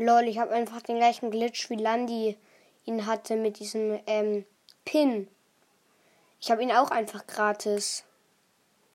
Lol, ich habe einfach den gleichen Glitch wie Landi ihn hatte mit diesem ähm, Pin. Ich habe ihn auch einfach gratis.